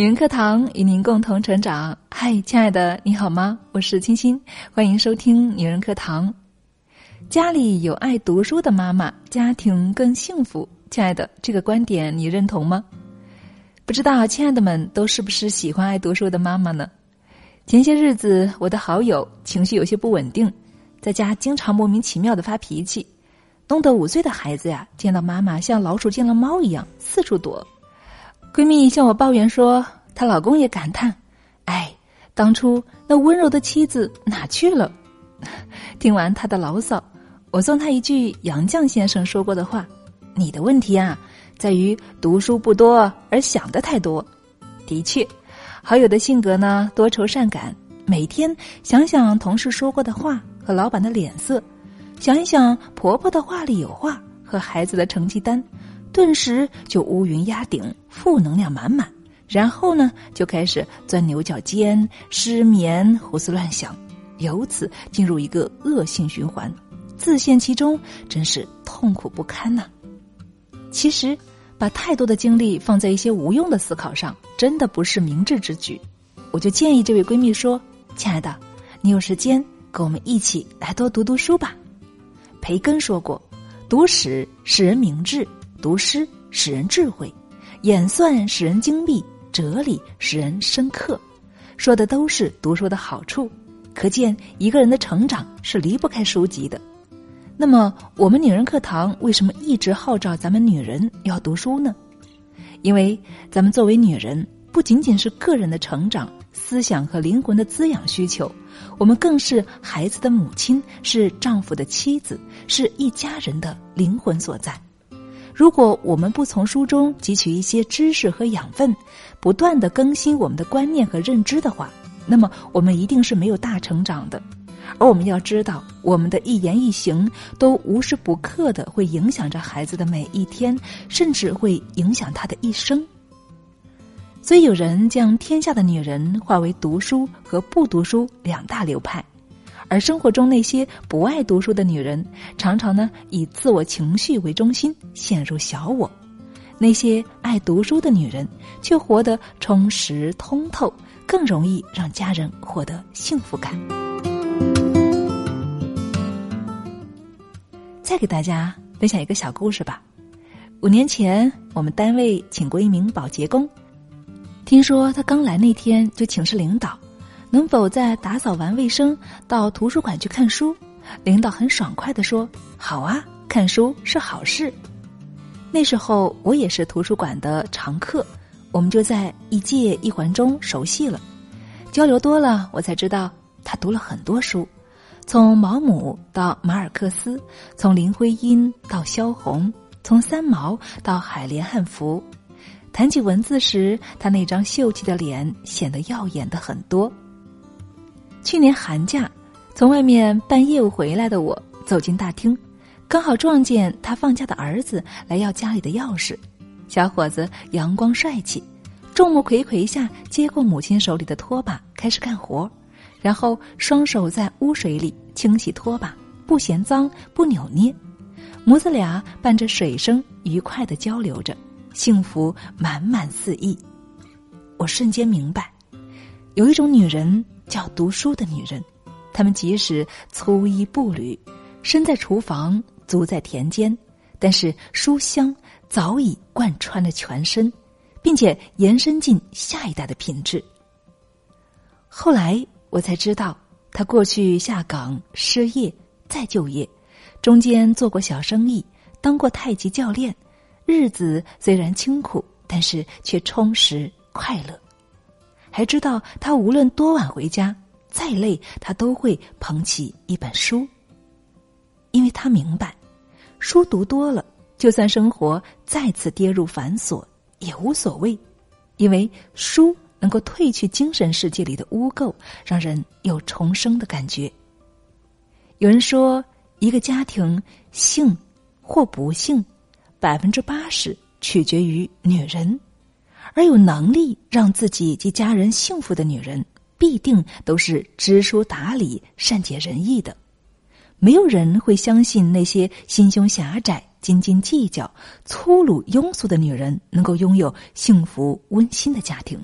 女人课堂与您共同成长。嗨，亲爱的，你好吗？我是清新，欢迎收听女人课堂。家里有爱读书的妈妈，家庭更幸福。亲爱的，这个观点你认同吗？不知道亲爱的们都是不是喜欢爱读书的妈妈呢？前些日子，我的好友情绪有些不稳定，在家经常莫名其妙的发脾气，弄得五岁的孩子呀，见到妈妈像老鼠见了猫一样四处躲。闺蜜向我抱怨说，她老公也感叹：“哎，当初那温柔的妻子哪去了？” 听完她的牢骚，我送她一句杨绛先生说过的话：“你的问题啊，在于读书不多而想的太多。”的确，好友的性格呢，多愁善感，每天想想同事说过的话和老板的脸色，想一想婆婆的话里有话和孩子的成绩单。顿时就乌云压顶，负能量满满，然后呢，就开始钻牛角尖、失眠、胡思乱想，由此进入一个恶性循环，自陷其中，真是痛苦不堪呐。其实，把太多的精力放在一些无用的思考上，真的不是明智之举。我就建议这位闺蜜说：“亲爱的，你有时间跟我们一起来多读读书吧。”培根说过：“读史使人明智。”读诗使人智慧，演算使人精密，哲理使人深刻，说的都是读书的好处。可见一个人的成长是离不开书籍的。那么，我们女人课堂为什么一直号召咱们女人要读书呢？因为咱们作为女人，不仅仅是个人的成长、思想和灵魂的滋养需求，我们更是孩子的母亲，是丈夫的妻子，是一家人的灵魂所在。如果我们不从书中汲取一些知识和养分，不断的更新我们的观念和认知的话，那么我们一定是没有大成长的。而我们要知道，我们的一言一行都无时不刻的会影响着孩子的每一天，甚至会影响他的一生。所以，有人将天下的女人划为读书和不读书两大流派。而生活中那些不爱读书的女人，常常呢以自我情绪为中心，陷入小我；那些爱读书的女人，却活得充实通透，更容易让家人获得幸福感。再给大家分享一个小故事吧。五年前，我们单位请过一名保洁工，听说他刚来那天就请示领导。能否在打扫完卫生到图书馆去看书？领导很爽快的说：“好啊，看书是好事。”那时候我也是图书馆的常客，我们就在一借一还中熟悉了。交流多了，我才知道他读了很多书，从毛姆到马尔克斯，从林徽因到萧红，从三毛到海莲汉服。谈起文字时，他那张秀气的脸显得耀眼的很多。去年寒假，从外面办业务回来的我走进大厅，刚好撞见他放假的儿子来要家里的钥匙。小伙子阳光帅气，众目睽睽下接过母亲手里的拖把开始干活，然后双手在污水里清洗拖把，不嫌脏不扭捏。母子俩伴着水声愉快的交流着，幸福满满四溢。我瞬间明白，有一种女人。叫读书的女人，她们即使粗衣布履，身在厨房，足在田间，但是书香早已贯穿了全身，并且延伸进下一代的品质。后来我才知道，她过去下岗失业再就业，中间做过小生意，当过太极教练，日子虽然清苦，但是却充实快乐。还知道他无论多晚回家，再累，他都会捧起一本书，因为他明白，书读多了，就算生活再次跌入繁琐也无所谓，因为书能够褪去精神世界里的污垢，让人有重生的感觉。有人说，一个家庭幸或不幸，百分之八十取决于女人。而有能力让自己及家人幸福的女人，必定都是知书达理、善解人意的。没有人会相信那些心胸狭窄、斤斤计较、粗鲁庸俗的女人能够拥有幸福温馨的家庭。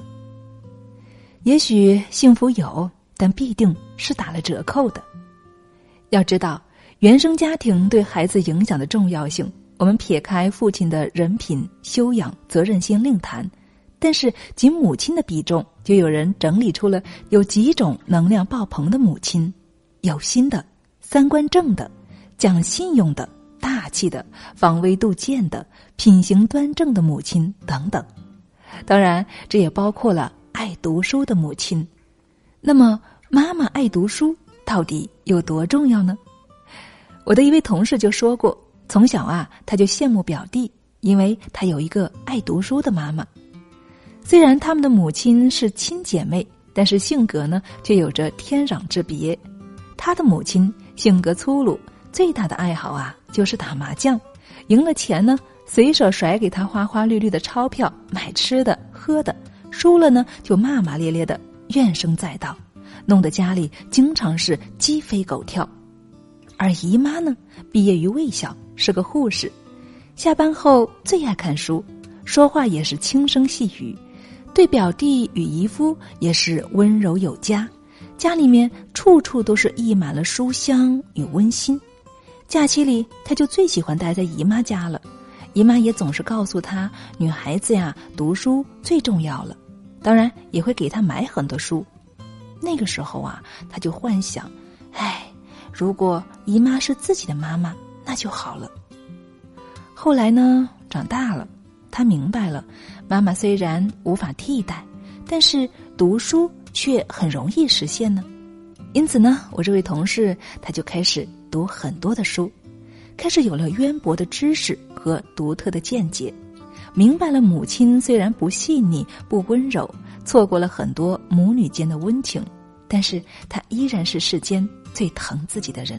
也许幸福有，但必定是打了折扣的。要知道，原生家庭对孩子影响的重要性，我们撇开父亲的人品、修养、责任心另谈，但是仅母亲的比重，就有人整理出了有几种能量爆棚的母亲：有心的、三观正的、讲信用的、大气的、防微杜渐的、品行端正的母亲等等。当然，这也包括了爱读书的母亲。那么，妈妈爱读书到底有多重要呢？我的一位同事就说过，从小啊，他就羡慕表弟，因为他有一个爱读书的妈妈。虽然他们的母亲是亲姐妹，但是性格呢，却有着天壤之别。他的母亲性格粗鲁，最大的爱好啊，就是打麻将，赢了钱呢。随手甩给他花花绿绿的钞票，买吃的喝的；输了呢，就骂骂咧咧的，怨声载道，弄得家里经常是鸡飞狗跳。而姨妈呢，毕业于卫校，是个护士，下班后最爱看书，说话也是轻声细语，对表弟与姨夫也是温柔有加，家里面处处都是溢满了书香与温馨。假期里，他就最喜欢待在姨妈家了。姨妈也总是告诉她，女孩子呀，读书最重要了。当然，也会给她买很多书。那个时候啊，她就幻想，哎，如果姨妈是自己的妈妈，那就好了。后来呢，长大了，他明白了，妈妈虽然无法替代，但是读书却很容易实现呢。因此呢，我这位同事他就开始读很多的书。开始有了渊博的知识和独特的见解，明白了母亲虽然不细腻、不温柔，错过了很多母女间的温情，但是她依然是世间最疼自己的人。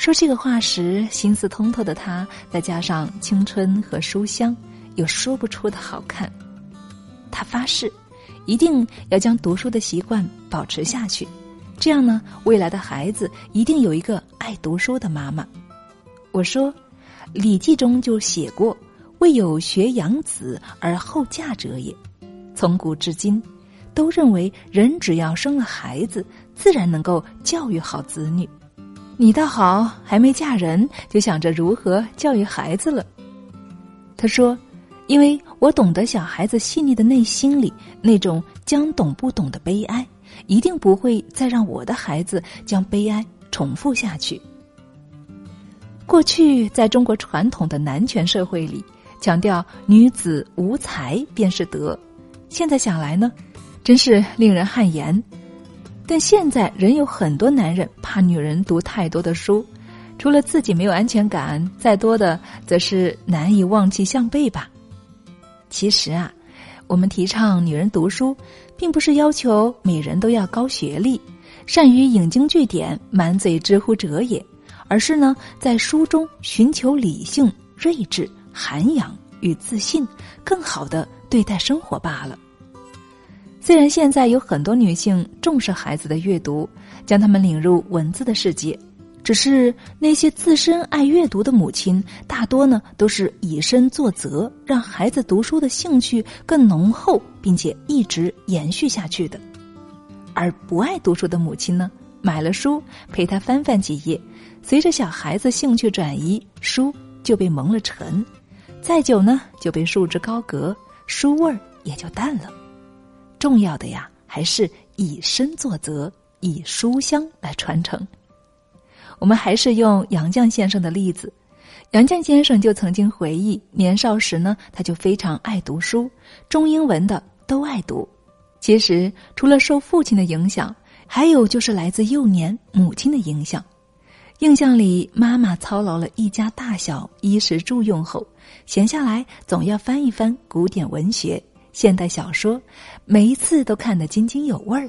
说这个话时，心思通透的他，再加上青春和书香，有说不出的好看。他发誓，一定要将读书的习惯保持下去。这样呢，未来的孩子一定有一个爱读书的妈妈。我说，《礼记》中就写过：“未有学养子而后嫁者也。”从古至今，都认为人只要生了孩子，自然能够教育好子女。你倒好，还没嫁人就想着如何教育孩子了。他说：“因为我懂得小孩子细腻的内心里那种将懂不懂的悲哀。”一定不会再让我的孩子将悲哀重复下去。过去在中国传统的男权社会里，强调女子无才便是德，现在想来呢，真是令人汗颜。但现在仍有很多男人怕女人读太多的书，除了自己没有安全感，再多的则是难以望其项背吧。其实啊。我们提倡女人读书，并不是要求每人都要高学历、善于引经据典、满嘴知乎者也，而是呢，在书中寻求理性、睿智、涵养与自信，更好的对待生活罢了。虽然现在有很多女性重视孩子的阅读，将他们领入文字的世界。只是那些自身爱阅读的母亲，大多呢都是以身作则，让孩子读书的兴趣更浓厚，并且一直延续下去的；而不爱读书的母亲呢，买了书陪他翻翻几页，随着小孩子兴趣转移，书就被蒙了尘，再久呢就被束之高阁，书味儿也就淡了。重要的呀，还是以身作则，以书香来传承。我们还是用杨绛先生的例子，杨绛先生就曾经回忆，年少时呢，他就非常爱读书，中英文的都爱读。其实除了受父亲的影响，还有就是来自幼年母亲的影响。印象里，妈妈操劳了一家大小衣食住用后，闲下来总要翻一翻古典文学、现代小说，每一次都看得津津有味儿。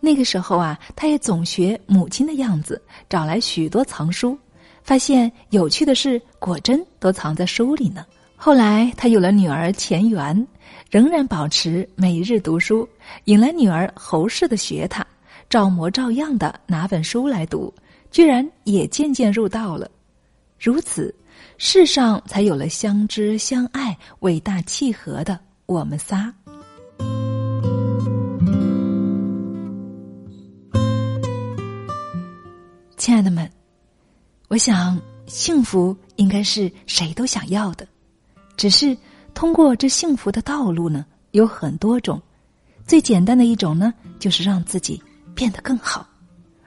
那个时候啊，他也总学母亲的样子，找来许多藏书，发现有趣的事果真都藏在书里呢。后来他有了女儿钱媛，仍然保持每日读书，引来女儿侯氏的学他，照模照样的拿本书来读，居然也渐渐入道了。如此，世上才有了相知相爱、伟大契合的我们仨。亲爱的们我想幸福应该是谁都想要的。只是通过这幸福的道路呢有很多种。最简单的一种呢就是让自己变得更好。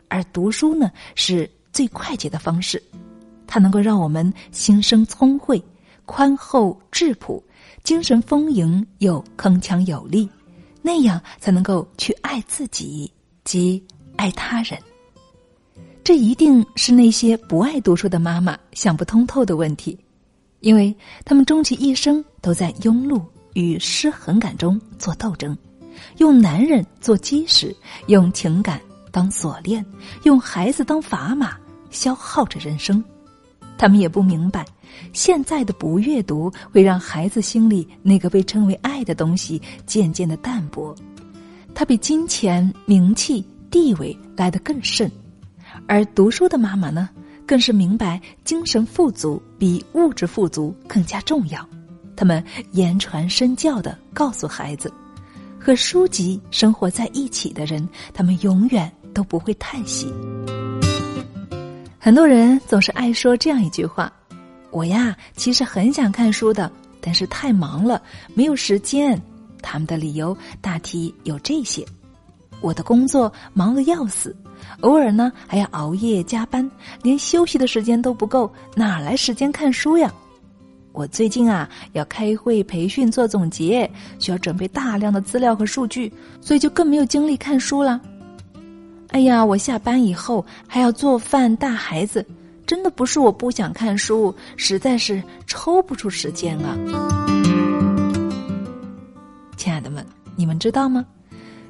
而读书呢是最快捷的方式。它能够让我们心生聪慧宽厚质朴。精神丰盈又铿锵有力，那样才能够去爱自己及爱他人。这一定是那些不爱读书的妈妈想不通透的问题，因为他们终其一生都在庸碌与失衡感中做斗争，用男人做基石，用情感当锁链，用孩子当砝码，消耗着人生。他们也不明白，现在的不阅读会让孩子心里那个被称为爱的东西渐渐的淡薄，它比金钱、名气、地位来得更甚。而读书的妈妈呢，更是明白精神富足比物质富足更加重要。他们言传身教的告诉孩子，和书籍生活在一起的人，他们永远都不会叹息。很多人总是爱说这样一句话：“我呀，其实很想看书的，但是太忙了，没有时间。”他们的理由大体有这些：我的工作忙得要死，偶尔呢还要熬夜加班，连休息的时间都不够，哪来时间看书呀？我最近啊要开会培训做总结，需要准备大量的资料和数据，所以就更没有精力看书了。哎呀，我下班以后还要做饭带孩子，真的不是我不想看书，实在是抽不出时间啊！亲爱的们，你们知道吗？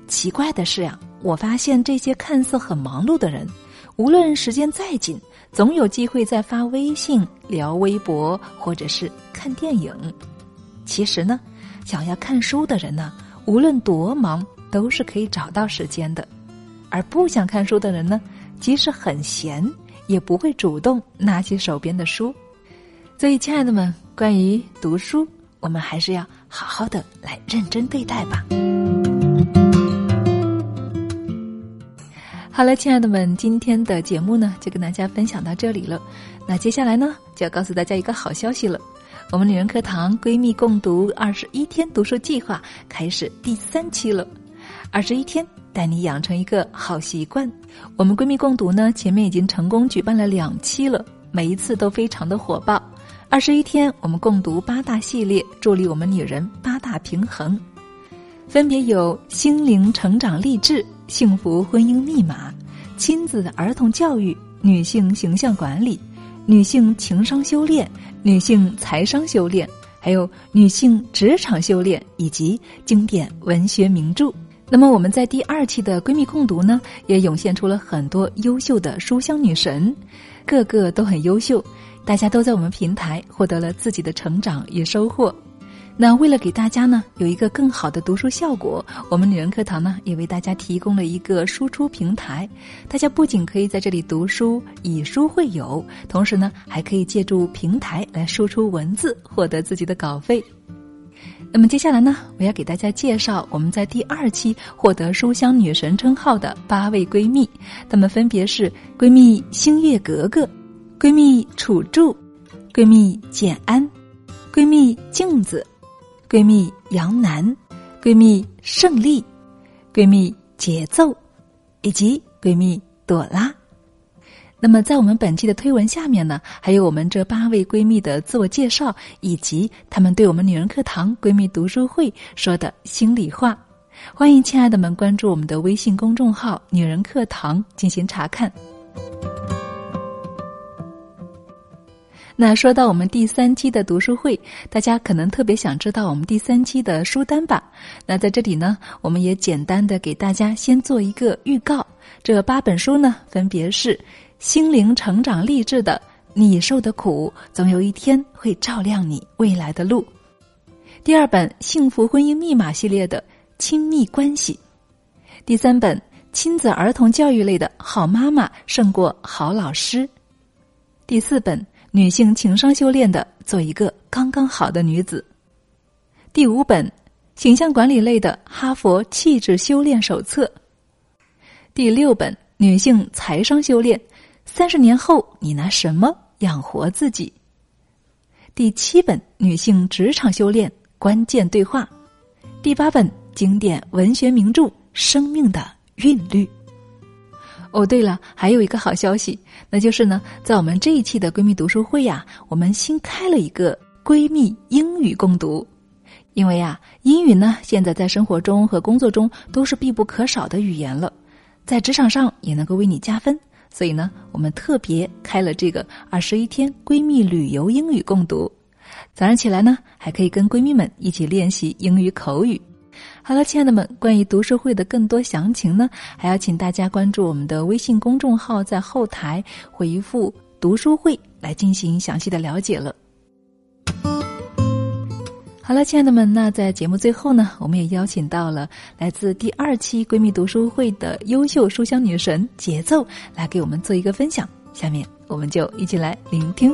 奇怪的是呀，我发现这些看似很忙碌的人，无论时间再紧，总有机会在发微信、聊微博或者是看电影。其实呢，想要看书的人呢，无论多忙，都是可以找到时间的。而不想看书的人呢，即使很闲，也不会主动拿起手边的书。所以，亲爱的们，关于读书，我们还是要好好的来认真对待吧。好了，亲爱的们，今天的节目呢，就跟大家分享到这里了。那接下来呢，就要告诉大家一个好消息了，我们女人课堂闺蜜共读二十一天读书计划开始第三期了，二十一天。带你养成一个好习惯。我们闺蜜共读呢，前面已经成功举办了两期了，每一次都非常的火爆。二十一天，我们共读八大系列，助力我们女人八大平衡，分别有心灵成长励志、幸福婚姻密码、亲子儿童教育、女性形象管理、女性情商修炼、女性财商修炼，还有女性职场修炼，以及经典文学名著。那么我们在第二期的闺蜜共读呢，也涌现出了很多优秀的书香女神，个个都很优秀，大家都在我们平台获得了自己的成长与收获。那为了给大家呢有一个更好的读书效果，我们女人课堂呢也为大家提供了一个输出平台，大家不仅可以在这里读书以书会友，同时呢还可以借助平台来输出文字，获得自己的稿费。那么接下来呢，我要给大家介绍我们在第二期获得书香女神称号的八位闺蜜，她们分别是闺蜜星月格格、闺蜜楚柱、闺蜜简安、闺蜜镜子、闺蜜杨楠、闺蜜胜利、闺蜜节奏，以及闺蜜朵拉。那么，在我们本期的推文下面呢，还有我们这八位闺蜜的自我介绍，以及她们对我们女人课堂闺蜜读书会说的心里话。欢迎亲爱的们关注我们的微信公众号“女人课堂”进行查看。那说到我们第三期的读书会，大家可能特别想知道我们第三期的书单吧？那在这里呢，我们也简单的给大家先做一个预告。这八本书呢，分别是。心灵成长励志的，你受的苦，总有一天会照亮你未来的路。第二本幸福婚姻密码系列的亲密关系，第三本亲子儿童教育类的好妈妈胜过好老师，第四本女性情商修炼的做一个刚刚好的女子，第五本形象管理类的哈佛气质修炼手册，第六本女性财商修炼。三十年后你拿什么养活自己？第七本女性职场修炼关键对话，第八本经典文学名著《生命的韵律》。哦，对了，还有一个好消息，那就是呢，在我们这一期的闺蜜读书会呀，我们新开了一个闺蜜英语共读。因为呀，英语呢，现在在生活中和工作中都是必不可少的语言了，在职场上也能够为你加分。所以呢，我们特别开了这个二十一天闺蜜旅游英语共读。早上起来呢，还可以跟闺蜜们一起练习英语口语。好了，亲爱的们，关于读书会的更多详情呢，还要请大家关注我们的微信公众号，在后台回复“读书会”来进行详细的了解了。好了，亲爱的们，那在节目最后呢，我们也邀请到了来自第二期闺蜜读书会的优秀书香女神节奏，来给我们做一个分享。下面我们就一起来聆听。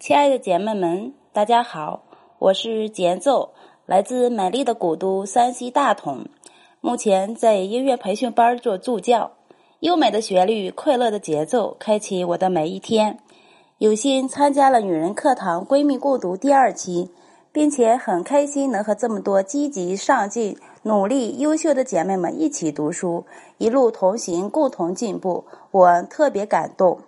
亲爱的姐妹们，大家好，我是节奏，来自美丽的古都山西大同，目前在音乐培训班做助教。优美的旋律，快乐的节奏，开启我的每一天。有幸参加了女人课堂闺蜜共读第二期，并且很开心能和这么多积极上进、努力、优秀的姐妹们一起读书，一路同行，共同进步，我特别感动。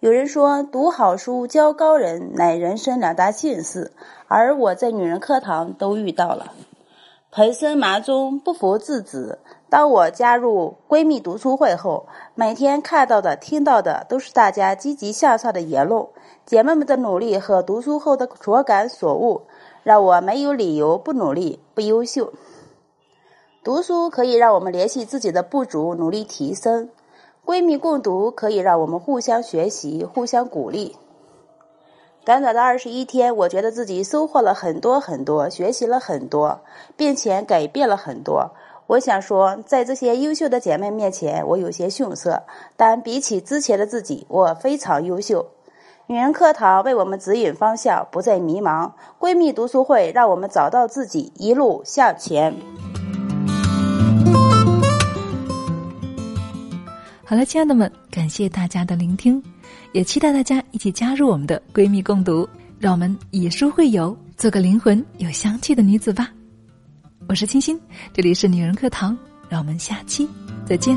有人说，读好书、交高人乃人生两大幸事，而我在女人课堂都遇到了。盆深麻中，不服自止。当我加入闺蜜读书会后，每天看到的、听到的都是大家积极向上的言论，姐妹们的努力和读书后的所感所悟，让我没有理由不努力、不优秀。读书可以让我们联系自己的不足，努力提升；闺蜜共读可以让我们互相学习、互相鼓励。短短的二十一天，我觉得自己收获了很多很多，学习了很多，并且改变了很多。我想说，在这些优秀的姐妹面前，我有些逊色，但比起之前的自己，我非常优秀。女人课堂为我们指引方向，不再迷茫；闺蜜读书会让我们找到自己，一路向前。好了，亲爱的们，感谢大家的聆听。也期待大家一起加入我们的闺蜜共读，让我们以书会友，做个灵魂有香气的女子吧。我是清新，这里是女人课堂，让我们下期再见。